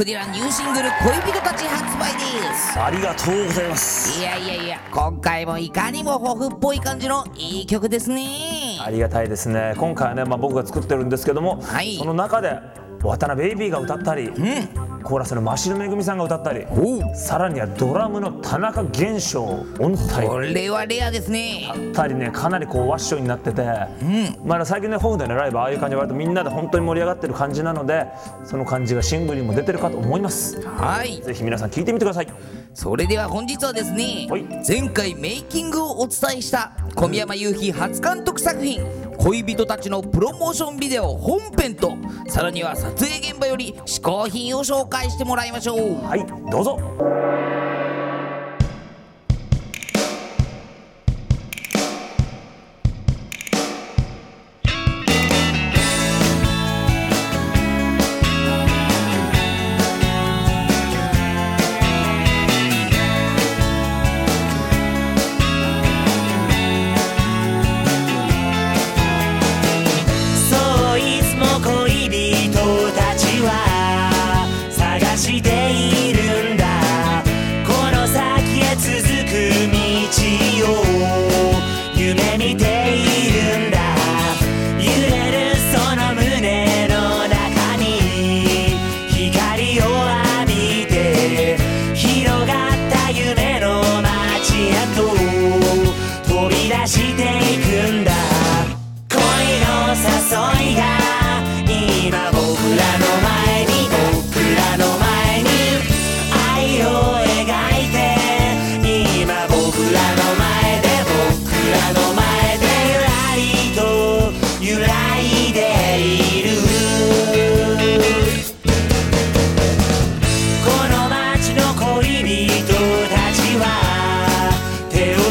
フディランニューシングル「恋人たち」発売です。ありがとうございます。いやいやいや今回もいかにもホフっぽい感じのいい曲ですね。ありがたいですね。今回はね、まあ、僕が作ってるんですけども、はい。その中で渡辺ベイビーが歌ったり、コーラスの真城めぐみさんが歌ったりさらにはドラムの田中玄翔音体これはレアですね。たりねかなりこうワッションになってて、まあ最近ねホームでねライブああいう感じで割とみんなで本当に盛り上がってる感じなのでその感じがシングルにも出てるかと思います。はい。ぜひ皆さん聞いてみてください。それでは本日はですねはい。前回メイキングをお伝えした小宮山雄飛初監督作品恋人たちのプロモーションビデオ本編とさらには撮影現場より試行品を紹介してもらいましょう。はいどうぞ。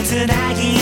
つなぎ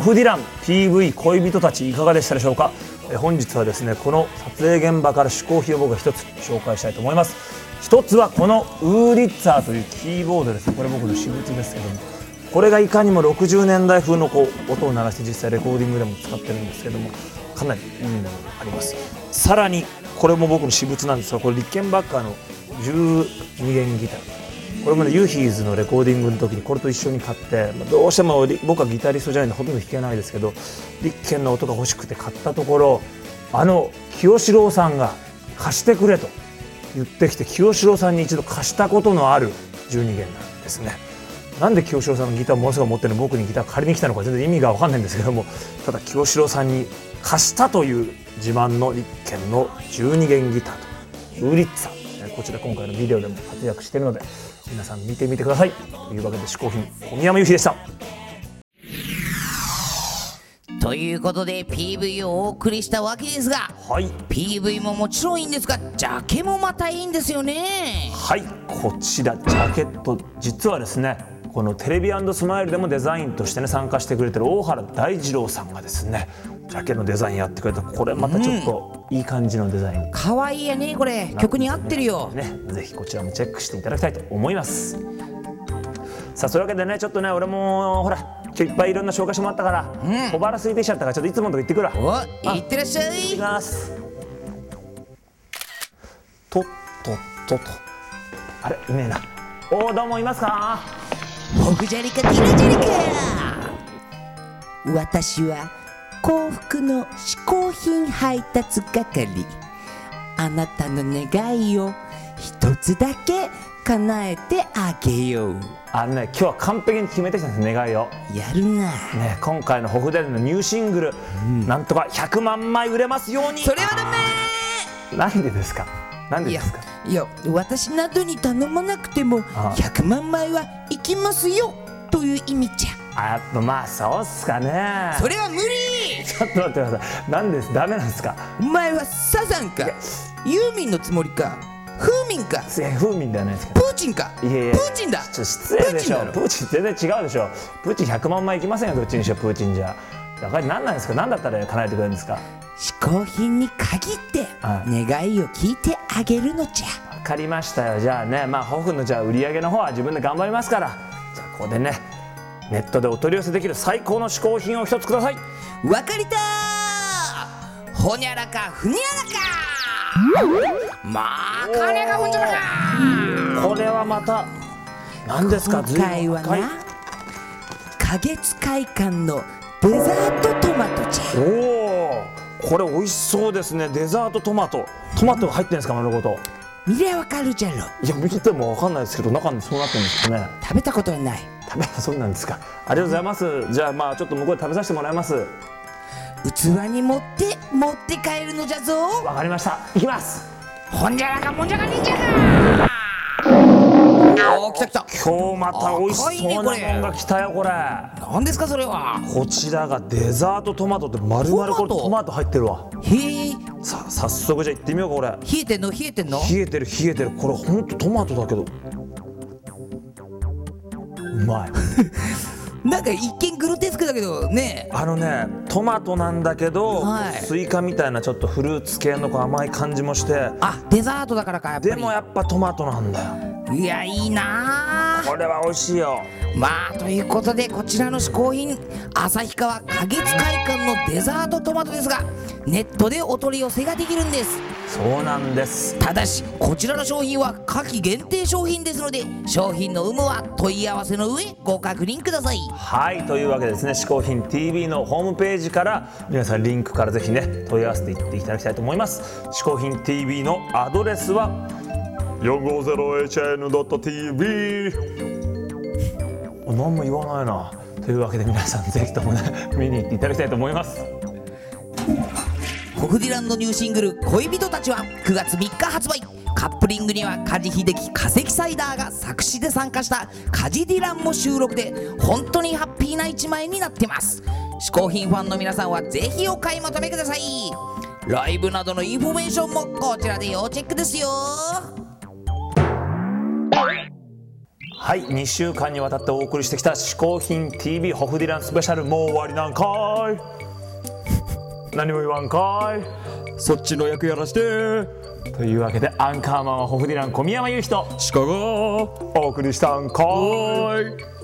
フディラン PV 恋人たちいかがでしたでしょうか？本日はですねこの撮影現場から試行品を僕が一つ紹介したいと思います。一つはこのウーリッツァーというキーボードです。これ僕の私物ですけどもこれがいかにも60年代風のこう音を鳴らして実際レコーディングでも使ってるんですけどもかなりいいものがあります。さらにこれも僕の私物なんですがこれリッケンバッカーの12弦ギター。これもねユーヒーズのレコーディングの時にこれと一緒に買ってまあどうしても僕はギタリストじゃないんでほとんど弾けないですけどリッケンの音が欲しくて買ったところあの清志郎さんが貸してくれと言ってきて清志郎さんに一度貸したことのある12弦なんですね。なんで清志郎さんのギターをものすごい持ってるの？僕にギター借りに来たのか全然意味が分かんないんですけどもただ清志郎さんに貸したという自慢の立憲の12弦ギターとウーリッツァこちら今回のビデオでも活躍しているので皆さん見てみてください。というわけで嗜好品小宮山由紀でした。ということで PV をお送りしたわけですがはい。PV ももちろんいいんですがジャケもまたいいんですよね。はい。こちらジャケット実はですねこのテレビスマイルでもデザインとしてね参加してくれてる大原大二郎さんがですねジャケのデザインやってくれた。これまたちょっといい感じのデザイン。可愛いやねこれ。曲に合ってるよ。ね、ぜひこちらもチェックしていただきたいと思います。さあそういうわけでねちょっとね俺もほらいっぱいいろんな紹介してもらったから、小腹空いてきちゃったからちょっといつものとこ行ってくるわ。おいってらっしゃ行きいます。とっとっとと。あれいねえな。おーどうもいますか？モグジャリかティラジャリか。私は幸福の嗜好品配達係。あなたの願いを一つだけ叶えてあげよう。あのね今日は完璧に決めてきたんです願いを。やるな。ね今回のホフデルのニューシングル、なんとか100万枚売れますように。それはダメ。なんでですか？なんでですか？いや私などに頼まなくてもあ100万枚は行きますよ。という意味じゃ。あやっぱまあそうっすかね。それは無理 ちょっと待ってください。なんです？ダメなんですか？お前はサザンか？ユーミンのつもりか？フーミンか？いやではないですかプーチンか？いやいや。プーチンだ？ちょ失礼でしょ。プーチンだろ？プーチン全然違うでしょ。プーチン100万枚いきませんよどっちにしろプーチンじゃ。だから何なんですか？何だったら叶えてくれるんですか？嗜好品に限っては願いを聞いてあげるのじゃ。分かりましたよ。じゃあねまあホフのじゃあ売り上げの方は自分で頑張りますから。じゃあここでねネットでお取り寄せできる最高の嗜好品を一つください。わかりたー。ほにゃらかふにゃらか。まあ金がふんじゃらか。これはまた何ですか？今回はな花月会館のデザートトマトじゃ。おおこれ美味しそうですね。デザートトマト。トマトが入ってるんですか丸ごと？見りゃわかるじゃろ。いや見ても分かんないですけど中にそうなってるんですかね。食べたことはない食べそうなんですか？ありがとうございます。じゃあまあちょっと向こうで食べさせてもらいます。器に持って持って帰るのじゃぞ。わかりました。行きます。ほんじゃらかもんじゃかにんじゃかおー来た来た。今日また美味しそうなもんが来たよこれ。何ですかそれは。こちらがデザートトマトって丸々これトマト。入ってるわ。へえ。さあ早速じゃあ行ってみようかこれ。冷えてんの？冷えてんの？冷えてる冷えてる。これほんとトマトだけどうまい。なんか一見グロテスクだけどね。あのねトマトなんだけど、はい。スイカみたいなちょっとフルーツ系の甘い感じもして。あデザートだからかやっぱり。でもやっぱトマトなんだよ。いやいいな。あこれは美味しいよ。まあということでこちらの嗜好品旭川花月会館のデザートトマトですがネットでお取り寄せができるんですそうなんです。ただしこちらの商品は夏季限定商品ですので商品の有無は問い合わせの上ご確認ください。はいというわけでですね「嗜好品 TV」のホームページから皆さんリンクからぜひね問い合わせていっていただきたいと思います「嗜好品 TV」のアドレスは 450hn.tv 何も言わないな。というわけで皆さんぜひともね見に行っていただきたいと思いますホフディランドニューシングル「恋人たち」は9月3日発売。カップリングには梶秀樹化石サイダーが作詞で参加した「カジディラン」も収録で本当にハッピーな一枚になってます。嗜好品ファンの皆さんはぜひお買い求めください。ライブなどのインフォメーションもこちらで要チェックですよ。はい2週間にわたってお送りしてきた「嗜好品 TV ホフディランスペシャル」もう終わりなんかい。何も言わんかい。そっちの役やらして。というわけでアンカーマンはホフディラン小宮山雄飛シカゴお送りしたんかい